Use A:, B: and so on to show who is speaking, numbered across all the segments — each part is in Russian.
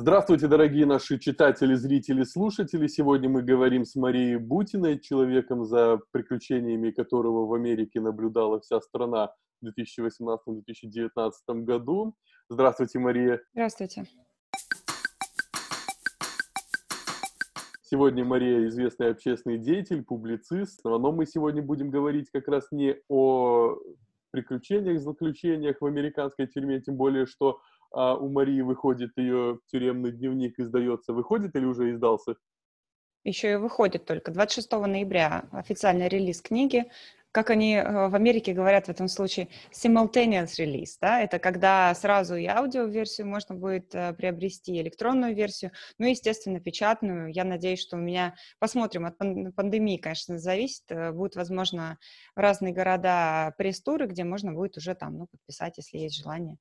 A: Здравствуйте, дорогие наши читатели, зрители, слушатели. Сегодня мы говорим с Марией Бутиной, человеком, за приключениями которого в Америке наблюдала вся страна в 2018-2019 году. Здравствуйте, Мария.
B: Здравствуйте.
A: Сегодня Мария известный общественный деятель, публицист, но мы сегодня будем говорить как раз не о приключениях, заключениях в американской тюрьме, тем более, что а у Марии выходит ее тюремный дневник, издается. Выходит или уже издался?
B: Еще и выходит только. 26 ноября официальный релиз книги. Как они э, в Америке говорят в этом случае, simultaneous release, да, это когда сразу и аудиоверсию можно будет э, приобрести, электронную версию, ну и, естественно, печатную. Я надеюсь, что у меня, посмотрим, от пандемии, конечно, зависит, э, будут, возможно, в разные города пресс-туры, где можно будет уже там, ну, подписать, если есть желание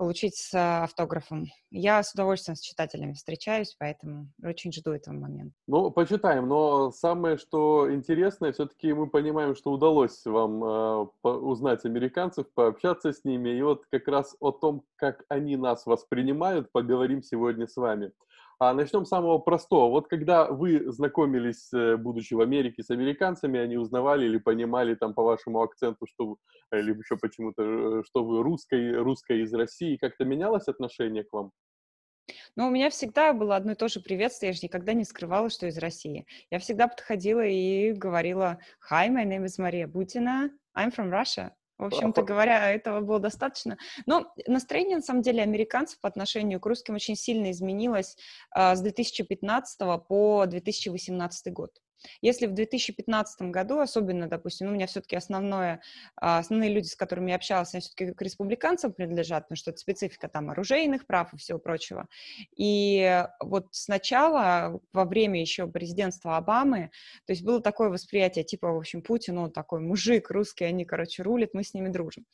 B: получить с автографом. Я с удовольствием с читателями встречаюсь, поэтому очень жду этого момента.
A: Ну, почитаем, но самое, что интересное, все-таки мы понимаем, что удалось вам э, узнать американцев, пообщаться с ними, и вот как раз о том, как они нас воспринимают, поговорим сегодня с вами. А начнем с самого простого. Вот когда вы знакомились, э, будучи в Америке, с американцами, они узнавали или понимали там по вашему акценту, что или еще почему-то, э, что вы русской, русская из России, как-то менялось отношение к вам?
B: Ну, у меня всегда было одно и то же приветствие, я же никогда не скрывала, что из России. Я всегда подходила и говорила «Hi, my name is Maria Butina, I'm from Russia». В общем-то говоря, этого было достаточно. Но настроение, на самом деле, американцев по отношению к русским очень сильно изменилось э, с 2015 по 2018 год. Если в 2015 году, особенно, допустим, у меня все-таки основное, а, основные люди, с которыми я общалась, они все-таки к республиканцам принадлежат, потому что это специфика там оружейных прав и всего прочего. И вот сначала, во время еще президентства Обамы, то есть было такое восприятие, типа, в общем, Путин, он такой мужик русский, они, короче, рулят, мы с ними дружим.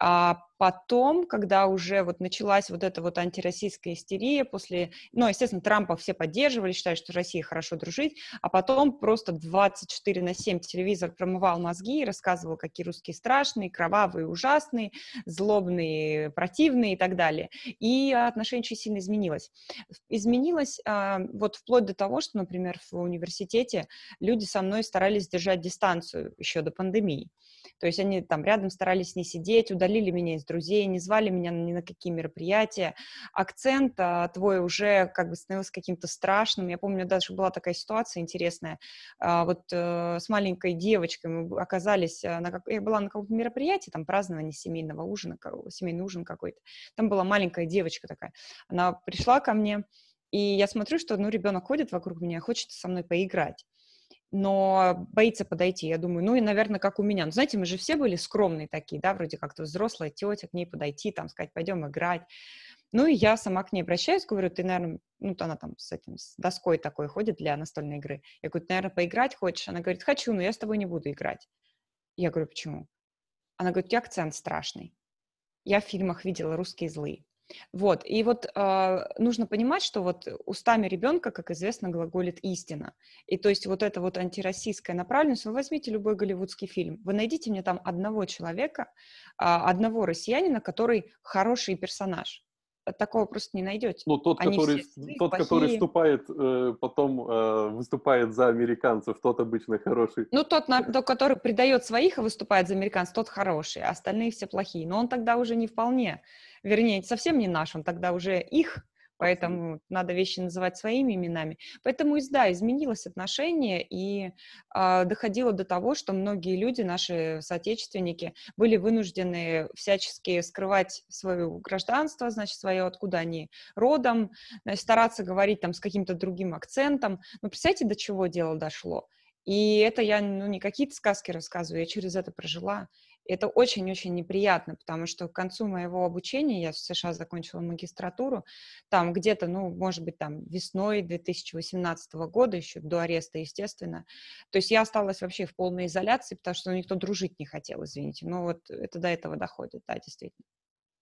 B: А потом, когда уже вот началась вот эта вот антироссийская истерия после, ну, естественно, Трампа все поддерживали, считали, что Россия хорошо дружить, а потом просто 24 на 7 телевизор промывал мозги и рассказывал, какие русские страшные, кровавые, ужасные, злобные, противные и так далее. И отношение очень сильно изменилось. Изменилось а, вот вплоть до того, что, например, в университете люди со мной старались держать дистанцию еще до пандемии. То есть они там рядом старались не сидеть, удалили меня из друзей, не звали меня ни на какие мероприятия. Акцент а, твой уже как бы становился каким-то страшным. Я помню, даже была такая ситуация интересная. А, вот э, с маленькой девочкой мы оказались, э, на, я была на каком-то мероприятии, там празднование семейного ужина, семейный ужин какой-то. Там была маленькая девочка такая. Она пришла ко мне, и я смотрю, что, ну, ребенок ходит вокруг меня, хочет со мной поиграть но боится подойти. Я думаю, ну и, наверное, как у меня. Ну, знаете, мы же все были скромные такие, да, вроде как-то взрослая тетя, к ней подойти, там, сказать, пойдем играть. Ну и я сама к ней обращаюсь, говорю, ты, наверное, ну, она там с этим, с доской такой ходит для настольной игры. Я говорю, ты, наверное, поиграть хочешь? Она говорит, хочу, но я с тобой не буду играть. Я говорю, почему? Она говорит, у тебя акцент страшный. Я в фильмах видела русские злые. Вот, и вот э, нужно понимать, что вот устами ребенка, как известно, глаголит истина. И то есть вот эта вот антироссийская направленность, вы возьмите любой голливудский фильм, вы найдите мне там одного человека, э, одного россиянина, который хороший персонаж такого просто не найдете.
A: Ну, тот, Они который, все тот который вступает, э, потом э, выступает за американцев, тот обычно хороший.
B: Ну, тот, на, тот, который предает своих и выступает за американцев, тот хороший, а остальные все плохие. Но он тогда уже не вполне, вернее, совсем не наш, он тогда уже их поэтому надо вещи называть своими именами. Поэтому, да, изменилось отношение, и э, доходило до того, что многие люди, наши соотечественники, были вынуждены всячески скрывать свое гражданство, значит, свое, откуда они родом, значит, стараться говорить там с каким-то другим акцентом. Ну, представьте, до чего дело дошло. И это я ну, не какие-то сказки рассказываю, я через это прожила это очень-очень неприятно, потому что к концу моего обучения, я в США закончила магистратуру, там где-то, ну, может быть, там весной 2018 года, еще до ареста, естественно. То есть я осталась вообще в полной изоляции, потому что никто дружить не хотел, извините. Но вот это до этого доходит, да, действительно.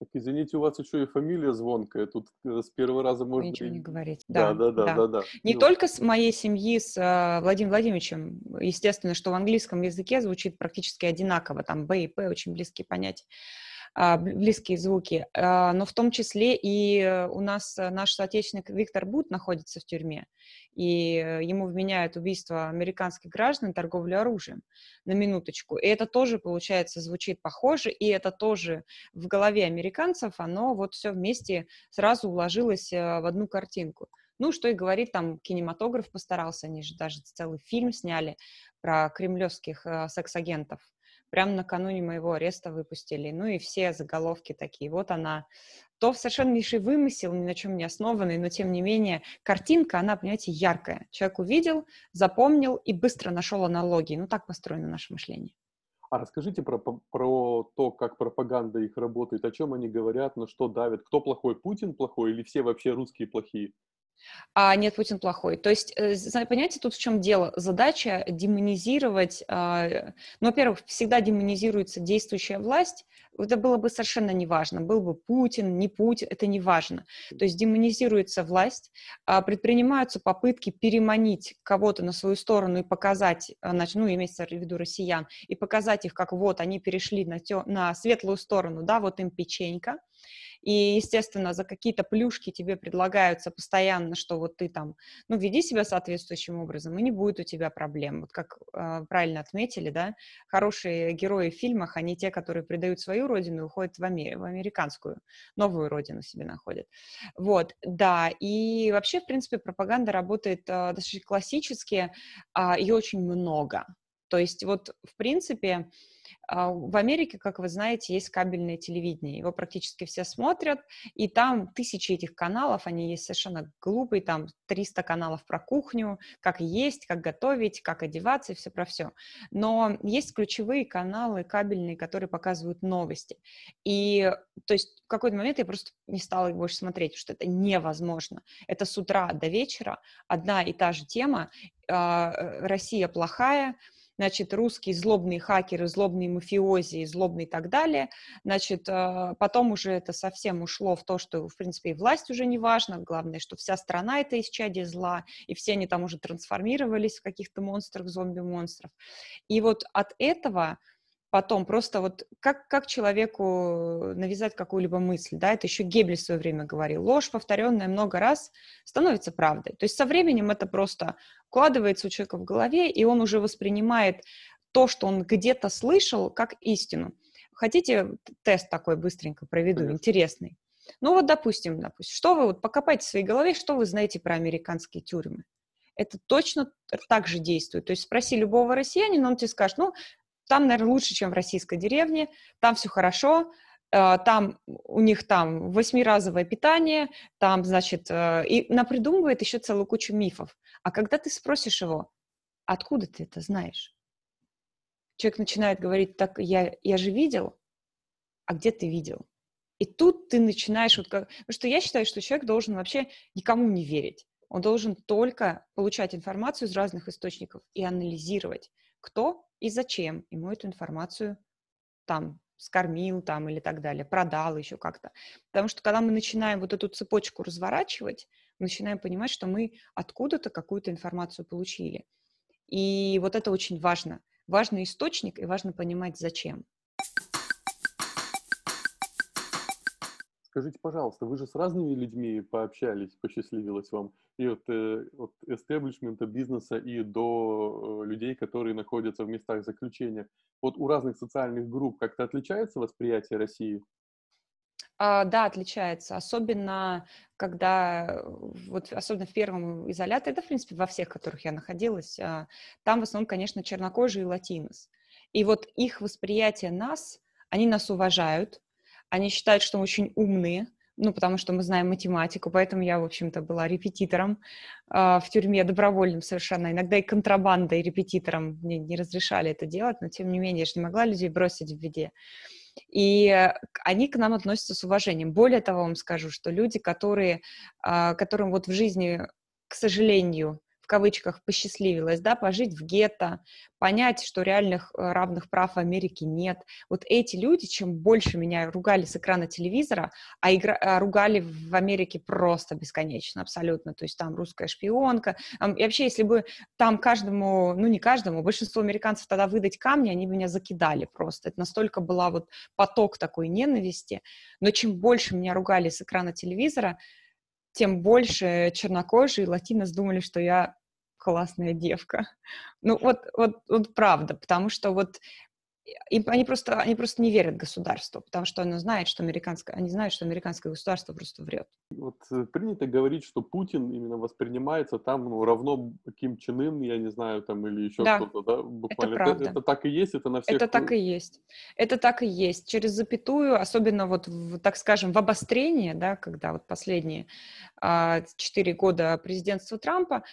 A: Так, извините, у вас еще и фамилия звонкая. Тут э, с первого раза можно...
B: Ничего не говорить.
A: Да, да, да, да. да, да.
B: Не ну. только с моей семьи, с uh, Владимиром Владимировичем. Естественно, что в английском языке звучит практически одинаково. Там Б и П очень близкие понятия. а, близкие звуки, а, но в том числе и у нас наш соотечественник Виктор Бут находится в тюрьме, и ему вменяют убийство американских граждан, торговлю оружием, на минуточку. И это тоже, получается, звучит похоже, и это тоже в голове американцев, оно вот все вместе сразу уложилось в одну картинку. Ну, что и говорить, там кинематограф постарался, они же даже целый фильм сняли про кремлевских э, секс-агентов. Прямо накануне моего ареста выпустили. Ну и все заголовки такие. Вот она. То совершеннейший вымысел, ни на чем не основанный, но тем не менее картинка, она, понимаете, яркая. Человек увидел, запомнил и быстро нашел аналогии. Ну так построено наше мышление.
A: А расскажите про, про то, как пропаганда их работает, о чем они говорят, на что давят, кто плохой, Путин плохой или все вообще русские плохие?
B: А нет, Путин плохой. То есть, э, понимаете, тут в чем дело? Задача демонизировать, а, ну, во-первых, всегда демонизируется действующая власть, это было бы совершенно неважно, был бы Путин, не Путин, это не важно. То есть демонизируется власть, а, предпринимаются попытки переманить кого-то на свою сторону и показать, а, ну, имеется в виду россиян, и показать их, как вот они перешли на, тё, на светлую сторону, да, вот им печенька, и, естественно, за какие-то плюшки тебе предлагаются постоянно, что вот ты там, ну, веди себя соответствующим образом, и не будет у тебя проблем. Вот как э, правильно отметили, да, хорошие герои в фильмах, они те, которые предают свою родину и уходят в, Амер... в американскую, новую родину себе находят. Вот, да, и вообще, в принципе, пропаганда работает э, достаточно классически, э, ее очень много. То есть вот, в принципе, а, в Америке, как вы знаете, есть кабельное телевидение. Его практически все смотрят, и там тысячи этих каналов, они есть совершенно глупые, там 300 каналов про кухню, как есть, как готовить, как одеваться и все про все. Но есть ключевые каналы кабельные, которые показывают новости. И то есть в какой-то момент я просто не стала их больше смотреть, что это невозможно. Это с утра до вечера одна и та же тема. А, Россия плохая, значит, русские злобные хакеры, злобные мафиози, злобные и так далее, значит, а, потом уже это совсем ушло в то, что, в принципе, и власть уже не важна, главное, что вся страна это исчадие зла, и все они там уже трансформировались в каких-то монстров, зомби-монстров. И вот от этого потом просто вот как, как человеку навязать какую-либо мысль, да, это еще Геббель в свое время говорил, ложь, повторенная много раз, становится правдой. То есть со временем это просто укладывается у человека в голове, и он уже воспринимает то, что он где-то слышал, как истину. Хотите тест такой быстренько проведу, Конечно. интересный? Ну вот, допустим, допустим, что вы, вот покопайте в своей голове, что вы знаете про американские тюрьмы? Это точно так же действует. То есть спроси любого россиянина, он тебе скажет, ну, там, наверное, лучше, чем в российской деревне, там все хорошо, э, там у них там восьмиразовое питание, там, значит, э, и напридумывает еще целую кучу мифов. А когда ты спросишь его, откуда ты это знаешь? Человек начинает говорить, так, я, я же видел, а где ты видел? И тут ты начинаешь, вот как, потому что я считаю, что человек должен вообще никому не верить. Он должен только получать информацию из разных источников и анализировать, кто и зачем ему эту информацию там скормил там или так далее, продал еще как-то. Потому что когда мы начинаем вот эту цепочку разворачивать, мы начинаем понимать, что мы откуда-то какую-то информацию получили. И вот это очень важно. Важный источник и важно понимать, зачем.
A: Скажите, пожалуйста, вы же с разными людьми пообщались, посчастливилось вам, и от, э, от эстеблишмента бизнеса и до э, людей, которые находятся в местах заключения. Вот у разных социальных групп как-то отличается восприятие России?
B: А, да, отличается. Особенно, когда, вот особенно в первом изоляторе, это, в принципе, во всех, в которых я находилась, а, там в основном, конечно, чернокожие и латинос. И вот их восприятие нас, они нас уважают, они считают, что мы очень умные, ну, потому что мы знаем математику, поэтому я, в общем-то, была репетитором э, в тюрьме, добровольным совершенно. Иногда и контрабандой репетитором мне не разрешали это делать, но, тем не менее, я же не могла людей бросить в беде. И они к нам относятся с уважением. Более того, вам скажу, что люди, которые, э, которым вот в жизни, к сожалению, кавычках посчастливилось, да, пожить в гетто, понять, что реальных э, равных прав в Америке нет. Вот эти люди, чем больше меня ругали с экрана телевизора, а, игра, а ругали в Америке просто бесконечно, абсолютно, то есть там русская шпионка, и вообще, если бы там каждому, ну не каждому, большинство американцев тогда выдать камни, они меня закидали просто. Это настолько была вот поток такой ненависти. Но чем больше меня ругали с экрана телевизора, тем больше чернокожие латинос думали, что я классная девка. Ну вот, вот, вот правда, потому что вот и они просто, они просто не верят государству, потому что оно знает, что американское, они знают, что американское государство просто врет.
A: Вот э, принято говорить, что Путин именно воспринимается там ну, равно Ким Чен Ын, я не знаю, там или еще
B: да,
A: кто-то, да? Буквально.
B: Это, правда.
A: Это, это так и есть, это на всех...
B: Это так и есть. Это так и есть. Через запятую, особенно вот, в, так скажем, в обострение, да, когда вот последние а, четыре года президентства Трампа,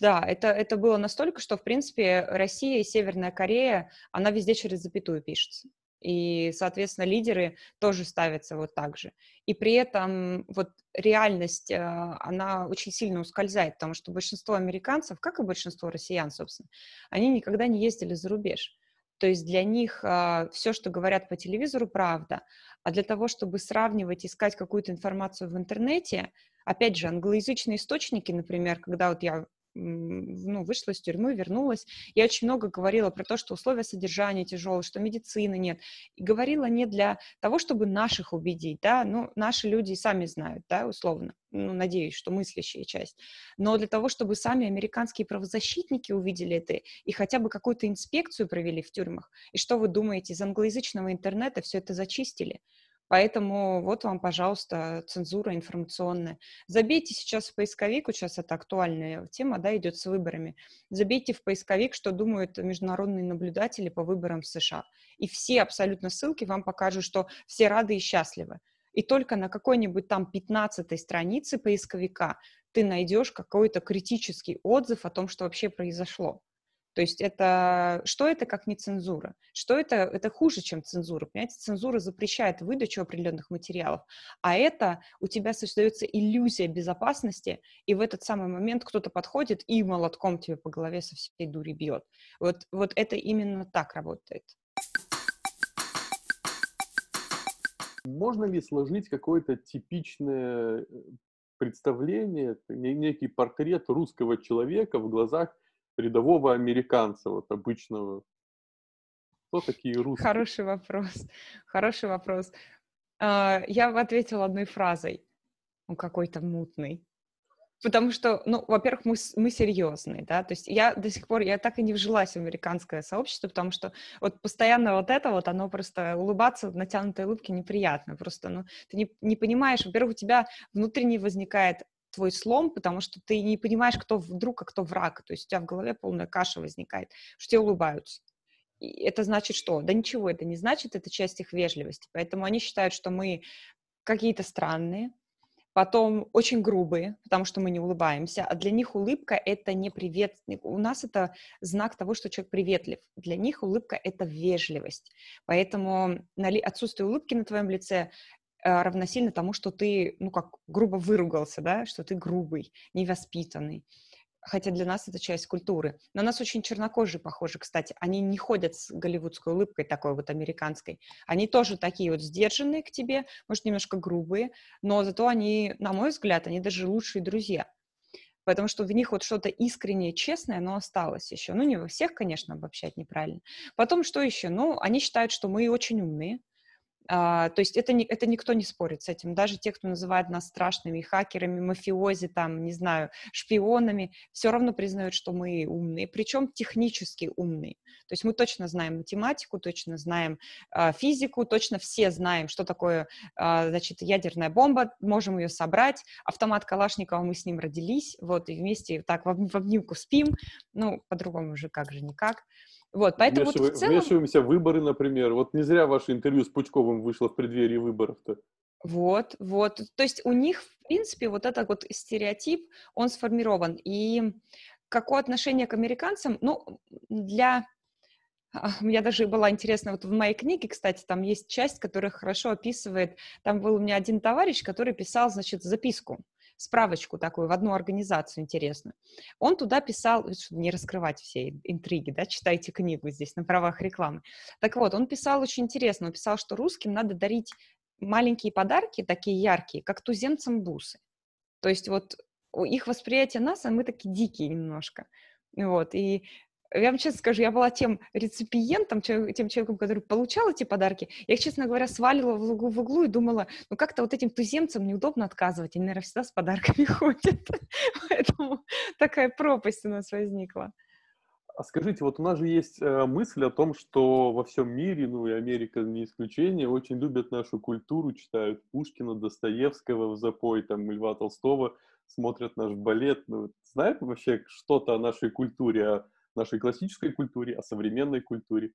B: да, это, это было настолько, что, в принципе, Россия и Северная Корея, она везде через запятую пишется. И, соответственно, лидеры тоже ставятся вот так же. И при этом вот реальность, э, она очень сильно ускользает, потому что большинство американцев, как и большинство россиян, собственно, они никогда не ездили за рубеж. То есть для них а, все, что говорят по телевизору, правда. А для того, чтобы сравнивать, искать какую-то информацию в интернете, опять же, англоязычные источники, например, когда вот я ну, вышла из тюрьмы, вернулась. Я очень много говорила про то, что условия содержания тяжелые, что медицины нет. И говорила не для того, чтобы наших убедить, да, ну, наши люди сами знают, да, условно, ну, надеюсь, что мыслящая часть, но для того, чтобы сами американские правозащитники увидели это и хотя бы какую-то инспекцию провели в тюрьмах. И что вы думаете, из англоязычного интернета все это зачистили? Поэтому вот вам, пожалуйста, цензура информационная. Забейте сейчас в поисковик, сейчас это актуальная тема, да, идет с выборами. Забейте в поисковик, что думают международные наблюдатели по выборам в США. И все абсолютно ссылки вам покажут, что все рады и счастливы. И только на какой-нибудь там 15 странице поисковика ты найдешь какой-то критический отзыв о том, что вообще произошло. То есть это, что это как не цензура? Что это? Это хуже, чем цензура. Понимаете, цензура запрещает выдачу определенных материалов, а это у тебя создается иллюзия безопасности, и в этот самый момент кто-то подходит и молотком тебе по голове со всей дури бьет. Вот, вот это именно так работает.
A: Можно ли сложить какое-то типичное э, представление, некий портрет русского человека в глазах рядового американца, вот обычного? Кто такие русские?
B: Хороший вопрос. Хороший вопрос. А, я ответила одной фразой. Он какой-то мутный. Потому что, ну, во-первых, мы, мы серьезные, да, то есть я до сих пор, я так и не вжилась в американское сообщество, потому что вот постоянно вот это вот, оно просто улыбаться в натянутой улыбке неприятно, просто, ну, ты не, не понимаешь, во-первых, у тебя внутренне возникает твой слом, потому что ты не понимаешь, кто вдруг, а кто враг. То есть у тебя в голове полная каша возникает, что тебе улыбаются. И это значит что? Да ничего это не значит, это часть их вежливости. Поэтому они считают, что мы какие-то странные, потом очень грубые, потому что мы не улыбаемся, а для них улыбка — это не привет. У нас это знак того, что человек приветлив. Для них улыбка — это вежливость. Поэтому отсутствие улыбки на твоем лице равносильно тому, что ты, ну как, грубо выругался, да, что ты грубый, невоспитанный. Хотя для нас это часть культуры. На нас очень чернокожие похожи, кстати. Они не ходят с голливудской улыбкой такой вот американской. Они тоже такие вот сдержанные к тебе, может, немножко грубые, но зато они, на мой взгляд, они даже лучшие друзья. Потому что в них вот что-то искреннее, честное, но осталось еще. Ну, не во всех, конечно, обобщать неправильно. Потом что еще? Ну, они считают, что мы очень умные, а, то есть это, не, это никто не спорит с этим. Даже те, кто называет нас страшными хакерами, мафиози, там, не знаю, шпионами, все равно признают, что мы умные, причем технически умные. То есть мы точно знаем математику, точно знаем э, физику, точно все знаем, что такое, э, значит, ядерная бомба, можем ее собрать, автомат Калашникова, мы с ним родились, вот, и вместе так в, в обнимку спим, ну, по-другому уже как же никак. Вот, поэтому
A: Вмешив... вот в целом... Вмешиваемся в выборы, например. Вот не зря ваше интервью с Пучковым вышло в преддверии выборов-то.
B: Вот, вот. То есть у них, в принципе, вот этот вот стереотип, он сформирован. И какое отношение к американцам? Ну, для... У меня даже была интересна, вот в моей книге, кстати, там есть часть, которая хорошо описывает, там был у меня один товарищ, который писал, значит, записку справочку такую в одну организацию интересную. Он туда писал, чтобы не раскрывать все интриги, да, читайте книгу здесь на правах рекламы. Так вот, он писал очень интересно, он писал, что русским надо дарить маленькие подарки, такие яркие, как туземцам бусы. То есть вот их восприятие нас, а мы такие дикие немножко. Вот, и я вам честно скажу, я была тем реципиентом, тем человеком, который получал эти подарки. Я их, честно говоря, свалила в углу, в углу и думала, ну как-то вот этим туземцам неудобно отказывать, они, наверное, всегда с подарками ходят. Поэтому такая пропасть у нас возникла.
A: А скажите, вот у нас же есть э, мысль о том, что во всем мире, ну и Америка не исключение, очень любят нашу культуру, читают Пушкина, Достоевского в запой, там, Льва Толстого, смотрят наш балет. Ну, знают вообще что-то о нашей культуре, о нашей классической культуре, о современной культуре?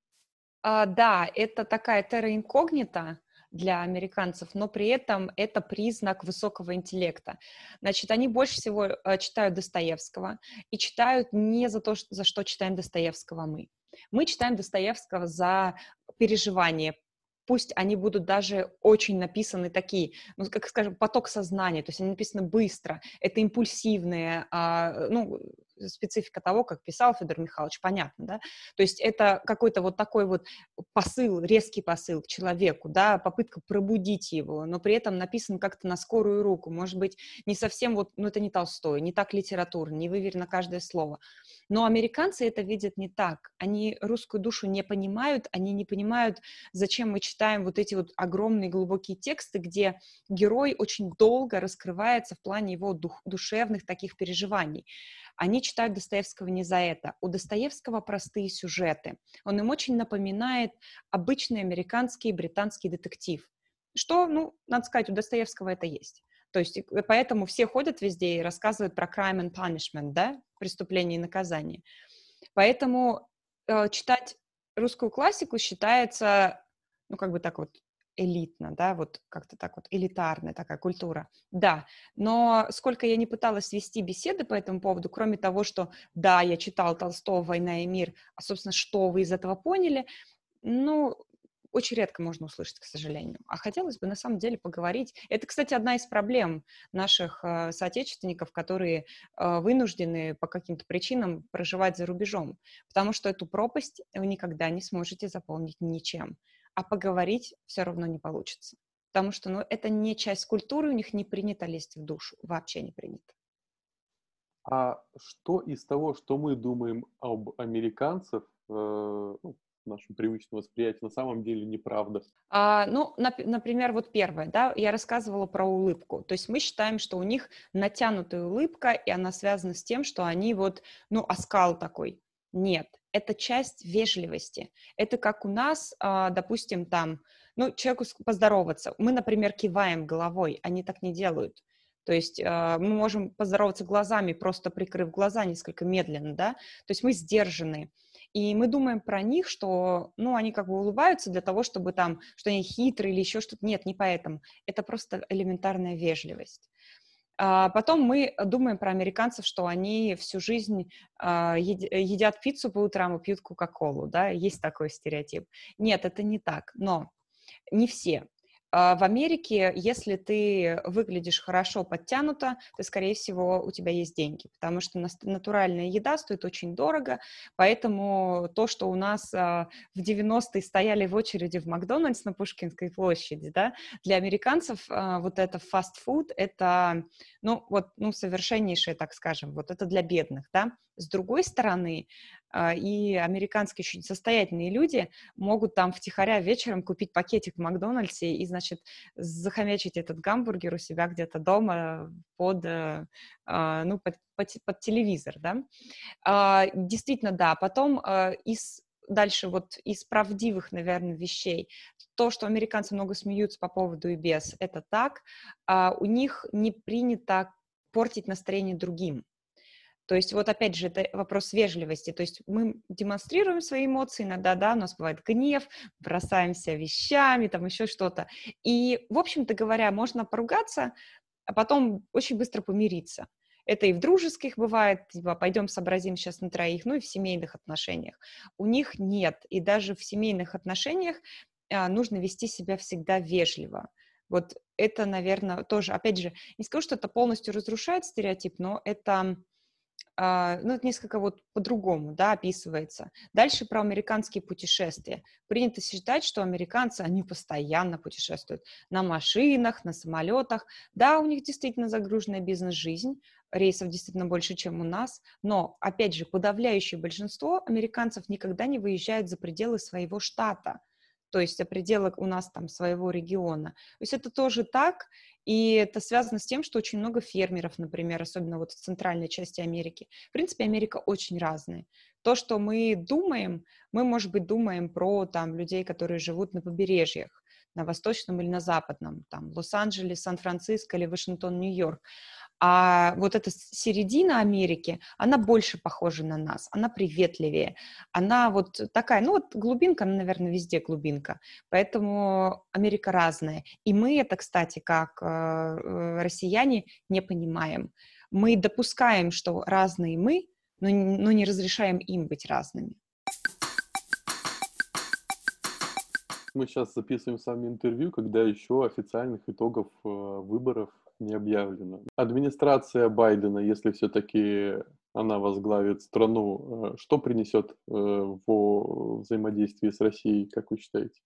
B: А, да, это такая терра инкогнита для американцев, но при этом это признак высокого интеллекта. Значит, они больше всего э, читают Достоевского и читают не за то, за что читаем Достоевского мы. Мы читаем Достоевского за переживания, пусть они будут даже очень написаны такие, ну, как скажем, поток сознания, то есть они написаны быстро, это импульсивные, а, ну, специфика того, как писал Федор Михайлович, понятно, да, то есть это какой-то вот такой вот посыл, резкий посыл к человеку, да, попытка пробудить его, но при этом написан как-то на скорую руку, может быть, не совсем вот, ну, это не Толстой, не так литературно, не выверено каждое слово, но американцы это видят не так, они русскую душу не понимают, они не понимают, зачем мы читаем вот эти вот огромные глубокие тексты, где герой очень долго раскрывается в плане его дух, душевных таких переживаний. Они читают Достоевского не за это. У Достоевского простые сюжеты. Он им очень напоминает обычный американский и британский детектив. Что, ну, надо сказать, у Достоевского это есть. То есть поэтому все ходят везде и рассказывают про crime and punishment, да, преступление и наказание. Поэтому э, читать русскую классику считается, ну, как бы так вот, элитно, да, вот как-то так вот, элитарная такая культура, да, но сколько я не пыталась вести беседы по этому поводу, кроме того, что, да, я читал Толстого «Война и мир», а, собственно, что вы из этого поняли, ну, очень редко можно услышать, к сожалению. А хотелось бы на самом деле поговорить. Это, кстати, одна из проблем наших э, соотечественников, которые э, вынуждены по каким-то причинам проживать за рубежом, потому что эту пропасть вы никогда не сможете заполнить ничем а поговорить все равно не получится. Потому что ну, это не часть культуры, у них не принято лезть в душу, вообще не принято.
A: А что из того, что мы думаем об американцах, э, ну, в нашем привычном восприятии, на самом деле неправда?
B: А, ну, нап- например, вот первое, да, я рассказывала про улыбку. То есть мы считаем, что у них натянутая улыбка, и она связана с тем, что они вот, ну, оскал такой. Нет, это часть вежливости. Это как у нас, а, допустим, там, ну, человеку поздороваться. Мы, например, киваем головой, они так не делают. То есть а, мы можем поздороваться глазами, просто прикрыв глаза несколько медленно, да. То есть мы сдержаны. И мы думаем про них, что, ну, они как бы улыбаются для того, чтобы там, что они хитрые или еще что-то. Нет, не поэтому. Это просто элементарная вежливость. А потом мы думаем про американцев, что они всю жизнь а, едят пиццу по утрам и пьют кока-колу, да, есть такой стереотип. Нет, это не так, но не все. А, в Америке, если ты выглядишь хорошо, подтянуто, то, скорее всего, у тебя есть деньги, потому что натуральная еда стоит очень дорого, поэтому то, что у нас а, в 90-е стояли в очереди в Макдональдс на Пушкинской площади, да, для американцев а, вот это фастфуд, это, ну, вот, ну, совершеннейшее, так скажем, вот это для бедных, да. С другой стороны, и американские очень состоятельные люди могут там втихаря вечером купить пакетик в Макдональдсе и, значит, захомячить этот гамбургер у себя где-то дома под, э, а, ну, под, под, под телевизор, да. А, действительно, да. Потом из дальше вот из правдивых, наверное, вещей. То, что американцы много смеются по поводу и без, это так. у них не принято портить настроение другим. То есть вот опять же это вопрос вежливости. То есть мы демонстрируем свои эмоции иногда, да, у нас бывает гнев, бросаемся вещами, там еще что-то. И, в общем-то говоря, можно поругаться, а потом очень быстро помириться. Это и в дружеских бывает, типа, пойдем сообразим сейчас на троих, ну и в семейных отношениях. У них нет, и даже в семейных отношениях а, нужно вести себя всегда вежливо. Вот это, наверное, тоже, опять же, не скажу, что это полностью разрушает стереотип, но это ну, это несколько вот по-другому, да, описывается. Дальше про американские путешествия. Принято считать, что американцы, они постоянно путешествуют на машинах, на самолетах. Да, у них действительно загруженная бизнес-жизнь, рейсов действительно больше, чем у нас, но, опять же, подавляющее большинство американцев никогда не выезжают за пределы своего штата то есть за пределы у нас там своего региона. То есть это тоже так, и это связано с тем, что очень много фермеров, например, особенно вот в центральной части Америки. В принципе, Америка очень разная. То, что мы думаем, мы, может быть, думаем про там людей, которые живут на побережьях, на восточном или на западном, там, Лос-Анджелес, Сан-Франциско или Вашингтон, Нью-Йорк. А вот эта середина Америки, она больше похожа на нас, она приветливее, она вот такая, ну вот глубинка, она, наверное, везде глубинка, поэтому Америка разная. И мы это, кстати, как э, э россияне не понимаем. Мы допускаем, что разные мы, но, но не разрешаем им быть разными.
A: Мы сейчас записываем с вами интервью, когда еще официальных итогов э, выборов не объявлено. Администрация Байдена, если все-таки она возглавит страну, э, что принесет э, в взаимодействии с Россией, как вы считаете?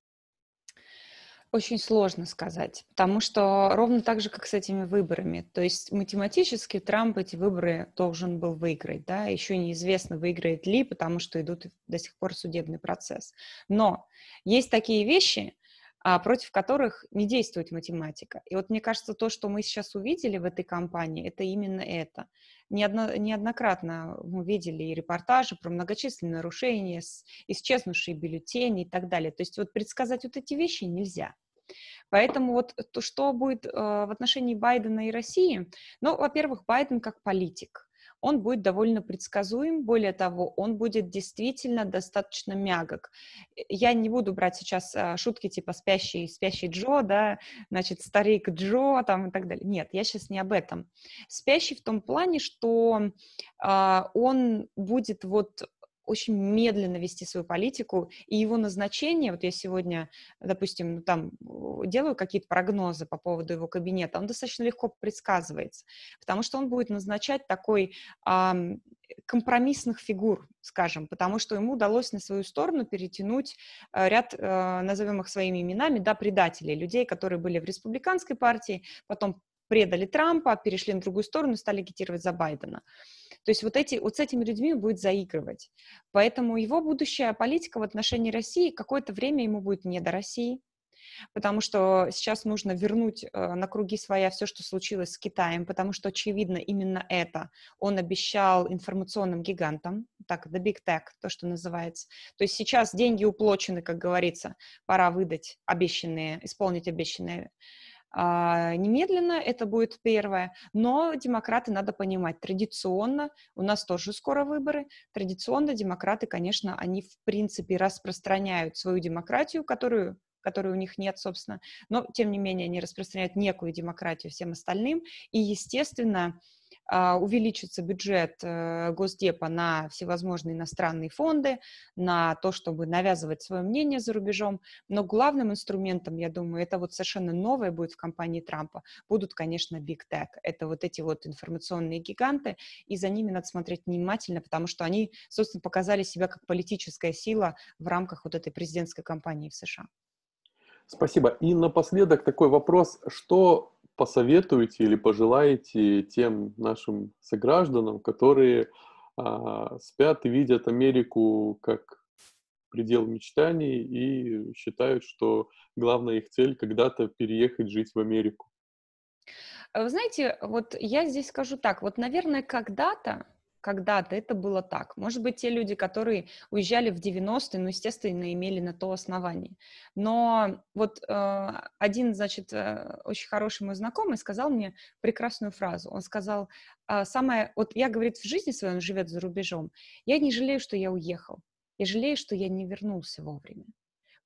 B: Очень сложно сказать, потому что ровно так же, как с этими выборами. То есть математически Трамп эти выборы должен был выиграть, да, еще неизвестно, выиграет ли, потому что идут до сих пор судебный процесс. Но есть такие вещи, а, против которых не действует математика. И вот мне кажется, то, что мы сейчас увидели в этой кампании, это именно это. Неодно, неоднократно мы видели и репортажи про многочисленные нарушения, исчезнувшие бюллетени и так далее. То есть вот предсказать вот эти вещи нельзя. Поэтому вот то, что будет э, в отношении Байдена и России, ну, во-первых, Байден как политик он будет довольно предсказуем, более того, он будет действительно достаточно мягок. Я не буду брать сейчас а, шутки типа спящий, спящий Джо, да, значит, старик Джо там и так далее. Нет, я сейчас не об этом. Спящий в том плане, что а, он будет вот очень медленно вести свою политику, и его назначение, вот я сегодня, допустим, ну, там делаю какие-то прогнозы по поводу его кабинета, он достаточно легко предсказывается, потому что он будет назначать такой а, компромиссных фигур, скажем, потому что ему удалось на свою сторону перетянуть э, ряд, э, назовем их своими именами, да, предателей, людей, которые были в республиканской партии, потом предали Трампа, перешли на другую сторону, стали агитировать за Байдена. То есть вот, эти, вот с этими людьми будет заигрывать. Поэтому его будущая политика в отношении России какое-то время ему будет не до России, потому что сейчас нужно вернуть э, на круги своя все, что случилось с Китаем, потому что, очевидно, именно это он обещал информационным гигантам, так, the big tech, то, что называется. То есть сейчас деньги уплочены, как говорится, пора выдать обещанные, исполнить обещанные немедленно, это будет первое. Но демократы, надо понимать, традиционно, у нас тоже скоро выборы, традиционно демократы, конечно, они в принципе распространяют свою демократию, которую которой у них нет, собственно, но, тем не менее, они распространяют некую демократию всем остальным, и, естественно, а, увеличится бюджет э, Госдепа на всевозможные иностранные фонды, на то, чтобы навязывать свое мнение за рубежом. Но главным инструментом, я думаю, это вот совершенно новое будет в компании Трампа, будут, конечно, Big Tech. Это вот эти вот информационные гиганты, и за ними надо смотреть внимательно, потому что они, собственно, показали себя как политическая сила в рамках вот этой президентской кампании в США.
A: Спасибо. И напоследок такой вопрос, что посоветуете или пожелаете тем нашим согражданам, которые а, спят и видят Америку как предел мечтаний и считают, что главная их цель когда-то переехать жить в Америку?
B: Вы знаете, вот я здесь скажу так, вот, наверное, когда-то когда-то это было так. Может быть, те люди, которые уезжали в 90-е, ну, естественно, имели на то основание. Но вот э, один, значит, э, очень хороший мой знакомый сказал мне прекрасную фразу. Он сказал, э, самое, вот я, говорит, в жизни своей, он живет за рубежом, я не жалею, что я уехал. Я жалею, что я не вернулся вовремя.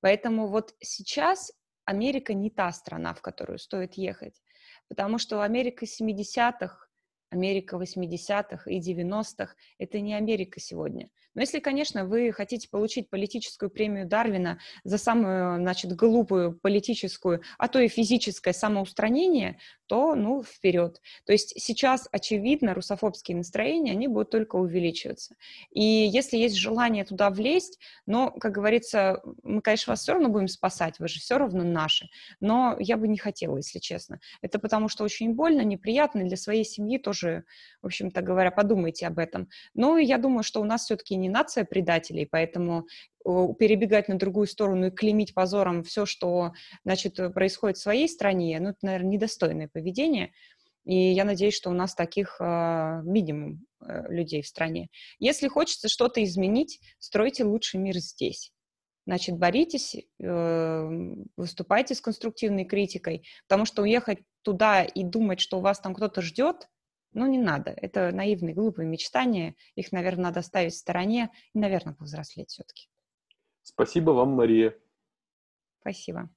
B: Поэтому вот сейчас Америка не та страна, в которую стоит ехать. Потому что Америка 70-х, Америка 80-х и 90-х — это не Америка сегодня. Но если, конечно, вы хотите получить политическую премию Дарвина за самую, значит, глупую политическую, а то и физическое самоустранение, то, ну, вперед. То есть сейчас, очевидно, русофобские настроения, они будут только увеличиваться. И если есть желание туда влезть, но, как говорится, мы, конечно, вас все равно будем спасать, вы же все равно наши, но я бы не хотела, если честно. Это потому что очень больно, неприятно, для своей семьи тоже, в общем-то говоря, подумайте об этом. Но я думаю, что у нас все-таки не нация предателей, поэтому перебегать на другую сторону и клеймить позором все, что, значит, происходит в своей стране, ну, это, наверное, недостойное поведение. И я надеюсь, что у нас таких э, минимум э, людей в стране. Если хочется что-то изменить, стройте лучший мир здесь. Значит, боритесь, э, выступайте с конструктивной критикой, потому что уехать туда и думать, что у вас там кто-то ждет, ну, не надо. Это наивные, глупые мечтания. Их, наверное, надо оставить в стороне и, наверное, повзрослеть все-таки.
A: Спасибо вам, Мария.
B: Спасибо.